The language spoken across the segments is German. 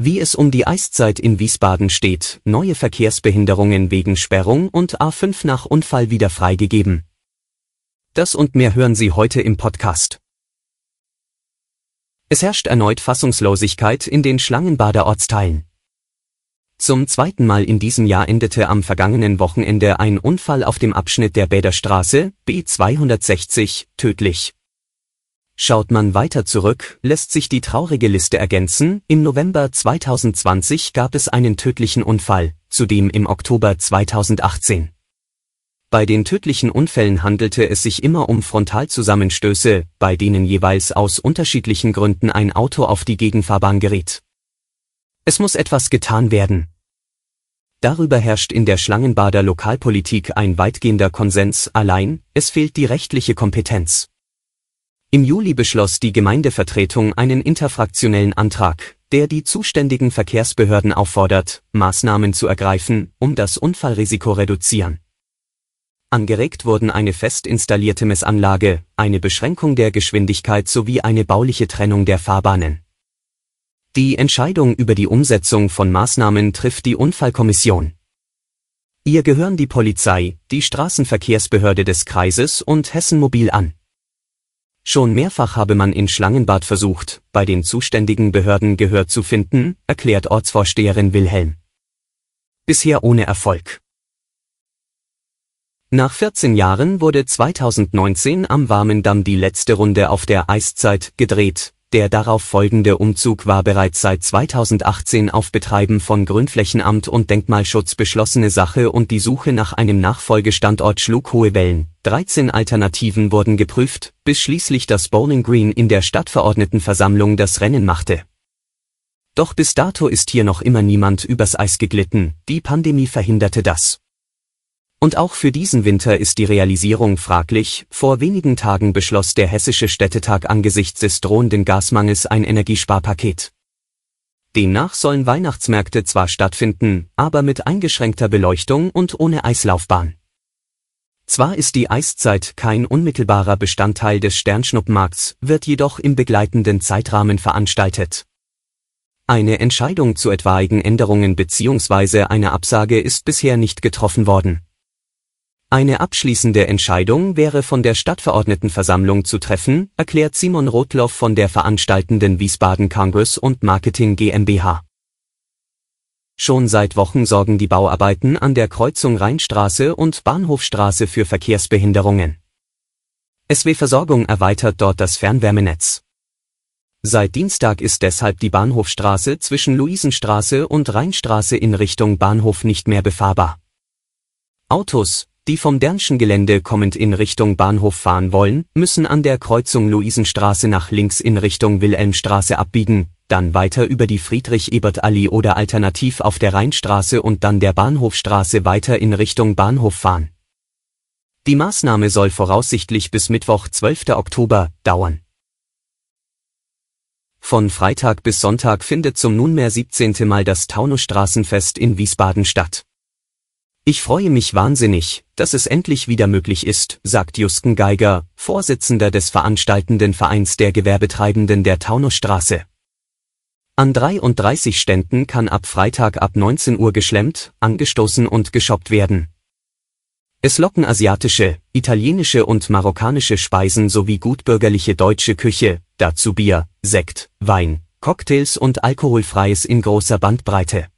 Wie es um die Eiszeit in Wiesbaden steht, neue Verkehrsbehinderungen wegen Sperrung und A5 nach Unfall wieder freigegeben. Das und mehr hören Sie heute im Podcast. Es herrscht erneut Fassungslosigkeit in den Schlangenbader Ortsteilen. Zum zweiten Mal in diesem Jahr endete am vergangenen Wochenende ein Unfall auf dem Abschnitt der Bäderstraße B260 tödlich. Schaut man weiter zurück, lässt sich die traurige Liste ergänzen. Im November 2020 gab es einen tödlichen Unfall, zudem im Oktober 2018. Bei den tödlichen Unfällen handelte es sich immer um Frontalzusammenstöße, bei denen jeweils aus unterschiedlichen Gründen ein Auto auf die Gegenfahrbahn geriet. Es muss etwas getan werden. Darüber herrscht in der Schlangenbader Lokalpolitik ein weitgehender Konsens, allein, es fehlt die rechtliche Kompetenz. Im Juli beschloss die Gemeindevertretung einen interfraktionellen Antrag, der die zuständigen Verkehrsbehörden auffordert, Maßnahmen zu ergreifen, um das Unfallrisiko reduzieren. Angeregt wurden eine fest installierte Messanlage, eine Beschränkung der Geschwindigkeit sowie eine bauliche Trennung der Fahrbahnen. Die Entscheidung über die Umsetzung von Maßnahmen trifft die Unfallkommission. Ihr gehören die Polizei, die Straßenverkehrsbehörde des Kreises und Hessen Mobil an. Schon mehrfach habe man in Schlangenbad versucht, bei den zuständigen Behörden Gehör zu finden, erklärt Ortsvorsteherin Wilhelm. Bisher ohne Erfolg. Nach 14 Jahren wurde 2019 am Warmen Damm die letzte Runde auf der Eiszeit gedreht, der darauf folgende Umzug war bereits seit 2018 auf Betreiben von Grünflächenamt und Denkmalschutz beschlossene Sache und die Suche nach einem Nachfolgestandort schlug hohe Wellen. 13 Alternativen wurden geprüft, bis schließlich das Bowling Green in der Stadtverordnetenversammlung das Rennen machte. Doch bis dato ist hier noch immer niemand übers Eis geglitten, die Pandemie verhinderte das. Und auch für diesen Winter ist die Realisierung fraglich. Vor wenigen Tagen beschloss der Hessische Städtetag angesichts des drohenden Gasmangels ein Energiesparpaket. Demnach sollen Weihnachtsmärkte zwar stattfinden, aber mit eingeschränkter Beleuchtung und ohne Eislaufbahn. Zwar ist die Eiszeit kein unmittelbarer Bestandteil des Sternschnuppenmarkts, wird jedoch im begleitenden Zeitrahmen veranstaltet. Eine Entscheidung zu etwaigen Änderungen bzw. einer Absage ist bisher nicht getroffen worden. Eine abschließende Entscheidung wäre von der Stadtverordnetenversammlung zu treffen, erklärt Simon Rotloff von der veranstaltenden Wiesbaden Congress und Marketing GmbH. Schon seit Wochen sorgen die Bauarbeiten an der Kreuzung Rheinstraße und Bahnhofstraße für Verkehrsbehinderungen. SW Versorgung erweitert dort das Fernwärmenetz. Seit Dienstag ist deshalb die Bahnhofstraße zwischen Luisenstraße und Rheinstraße in Richtung Bahnhof nicht mehr befahrbar. Autos, die vom Dernschen Gelände kommend in Richtung Bahnhof fahren wollen, müssen an der Kreuzung Luisenstraße nach links in Richtung Wilhelmstraße abbiegen, dann weiter über die Friedrich-Ebert-Allee oder alternativ auf der Rheinstraße und dann der Bahnhofstraße weiter in Richtung Bahnhof fahren. Die Maßnahme soll voraussichtlich bis Mittwoch 12. Oktober dauern. Von Freitag bis Sonntag findet zum nunmehr 17. Mal das Taunusstraßenfest in Wiesbaden statt. Ich freue mich wahnsinnig, dass es endlich wieder möglich ist, sagt Jusken Geiger, Vorsitzender des veranstaltenden Vereins der Gewerbetreibenden der Taunusstraße. An 33 Ständen kann ab Freitag ab 19 Uhr geschlemmt, angestoßen und geshoppt werden. Es locken asiatische, italienische und marokkanische Speisen sowie gutbürgerliche deutsche Küche, dazu Bier, Sekt, Wein, Cocktails und alkoholfreies in großer Bandbreite.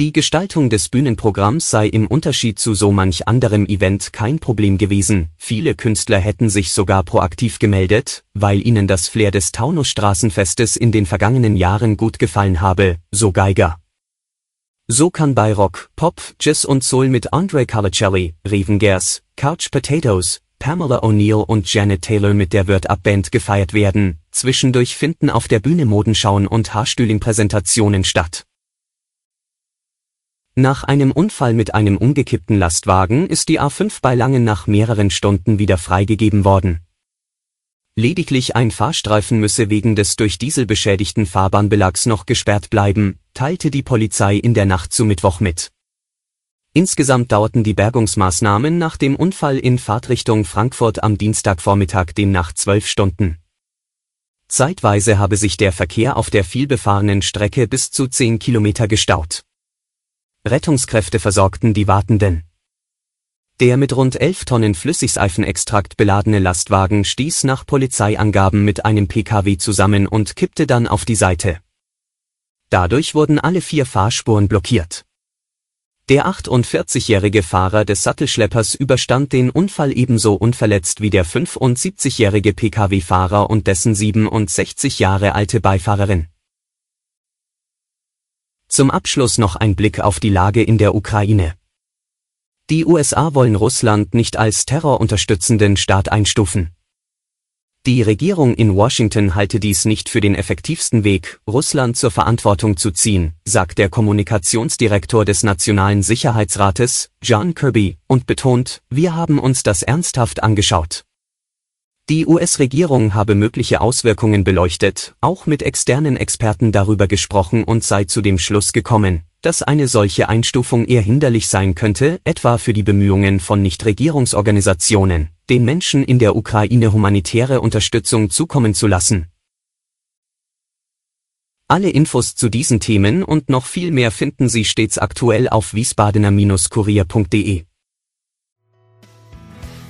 Die Gestaltung des Bühnenprogramms sei im Unterschied zu so manch anderem Event kein Problem gewesen, viele Künstler hätten sich sogar proaktiv gemeldet, weil ihnen das Flair des Taunusstraßenfestes in den vergangenen Jahren gut gefallen habe, so Geiger. So kann bei Rock, Pop, Jazz und Soul mit Andre Calacelli, Revengers, Couch Potatoes, Pamela O'Neill und Janet Taylor mit der Word Up Band gefeiert werden, zwischendurch finden auf der Bühne Modenschauen und Haarstühling-Präsentationen statt. Nach einem Unfall mit einem umgekippten Lastwagen ist die A5 bei Langen nach mehreren Stunden wieder freigegeben worden. Lediglich ein Fahrstreifen müsse wegen des durch Diesel beschädigten Fahrbahnbelags noch gesperrt bleiben, teilte die Polizei in der Nacht zu Mittwoch mit. Insgesamt dauerten die Bergungsmaßnahmen nach dem Unfall in Fahrtrichtung Frankfurt am Dienstagvormittag demnach zwölf Stunden. Zeitweise habe sich der Verkehr auf der vielbefahrenen Strecke bis zu zehn Kilometer gestaut. Rettungskräfte versorgten die Wartenden. Der mit rund 11 Tonnen Flüssigseifenextrakt beladene Lastwagen stieß nach Polizeiangaben mit einem Pkw zusammen und kippte dann auf die Seite. Dadurch wurden alle vier Fahrspuren blockiert. Der 48-jährige Fahrer des Sattelschleppers überstand den Unfall ebenso unverletzt wie der 75-jährige Pkw-Fahrer und dessen 67 Jahre alte Beifahrerin. Zum Abschluss noch ein Blick auf die Lage in der Ukraine. Die USA wollen Russland nicht als terrorunterstützenden Staat einstufen. Die Regierung in Washington halte dies nicht für den effektivsten Weg, Russland zur Verantwortung zu ziehen, sagt der Kommunikationsdirektor des Nationalen Sicherheitsrates, John Kirby, und betont, wir haben uns das ernsthaft angeschaut. Die US-Regierung habe mögliche Auswirkungen beleuchtet, auch mit externen Experten darüber gesprochen und sei zu dem Schluss gekommen, dass eine solche Einstufung eher hinderlich sein könnte, etwa für die Bemühungen von Nichtregierungsorganisationen, den Menschen in der Ukraine humanitäre Unterstützung zukommen zu lassen. Alle Infos zu diesen Themen und noch viel mehr finden Sie stets aktuell auf wiesbadener-kurier.de.